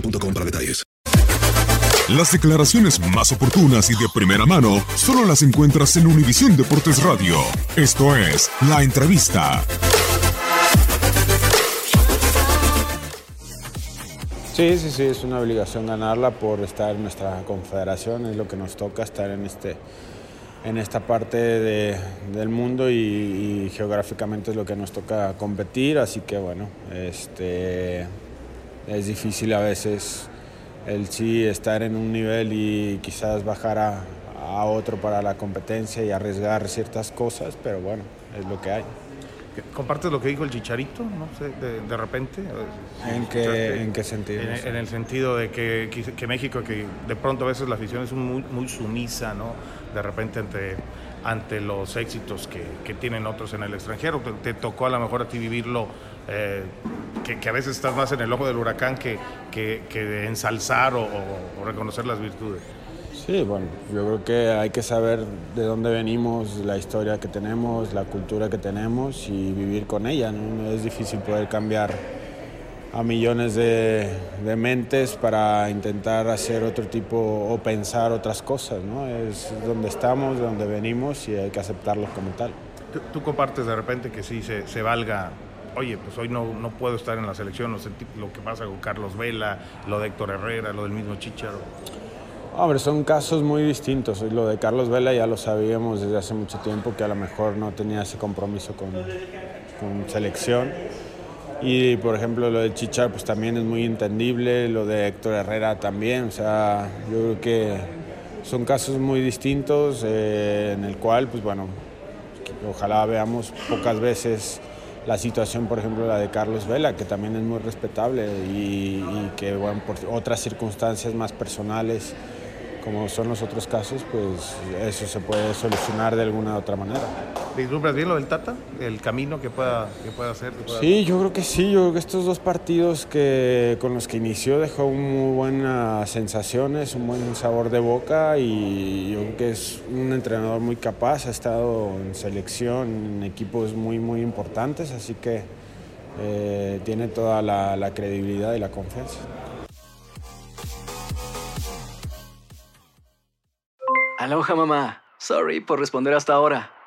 boostmobile.com para detalles. Las declaraciones más oportunas y de primera mano solo las encuentras en Univisión Deportes Radio. Esto es La Entrevista. Sí, sí, sí, es una obligación ganarla por estar en nuestra confederación, es lo que nos toca estar en, este, en esta parte de- del mundo y, y geográficamente es lo que nos toca competir, así que bueno, este, es difícil a veces el sí estar en un nivel y quizás bajar a, a otro para la competencia y arriesgar ciertas cosas, pero bueno, es lo que hay. ¿Compartes lo que dijo el Chicharito? No sé, de, de repente. ¿En qué, en qué sentido? En, en el sentido de que, que- México, que de pronto a veces la afición es muy, muy sumisa, ¿no? De repente ante, ante los éxitos que, que tienen otros en el extranjero. Te, te tocó a lo mejor a ti vivirlo, eh, que, que a veces estás más en el ojo del huracán que, que, que de ensalzar o, o- o reconocer las virtudes. Sí, bueno, yo creo que hay que saber de dónde venimos, la historia que tenemos, la cultura que tenemos y vivir con ella. No, No es difícil poder cambiar a millones de, de mentes para intentar hacer otro tipo o pensar otras cosas. ¿no? Es donde estamos, de donde venimos y hay que aceptarlo como tal. ¿Tú, tú compartes de repente que sí se, se valga, oye, pues hoy no, no puedo estar en la selección, no sé, lo que pasa con Carlos Vela, lo de Héctor Herrera, lo del mismo Chicharo. Hombre, son casos muy distintos. Lo de Carlos Vela ya lo sabíamos desde hace mucho tiempo que a lo mejor no tenía ese compromiso con, con selección. Y por ejemplo lo de Chichar pues también es muy entendible, lo de Héctor Herrera también, o sea, yo creo que son casos muy distintos eh, en el cual pues bueno, ojalá veamos pocas veces la situación, por ejemplo, la de Carlos Vela, que también es muy respetable y, y que, bueno, por otras circunstancias más personales, como son los otros casos, pues eso se puede solucionar de alguna otra manera. ¿Vislumbras bien lo del Tata? ¿El camino que pueda, que pueda hacer? que pueda- Sí, yo creo que sí. Yo creo que estos dos partidos que, con los que inició dejó muy buenas sensaciones, un buen sabor de boca y yo creo que es un entrenador muy capaz. Ha estado en selección, en equipos muy, muy importantes, así que eh, tiene toda la, la credibilidad y la confianza. Aloha mamá. Sorry por responder hasta ahora.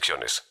restricciones.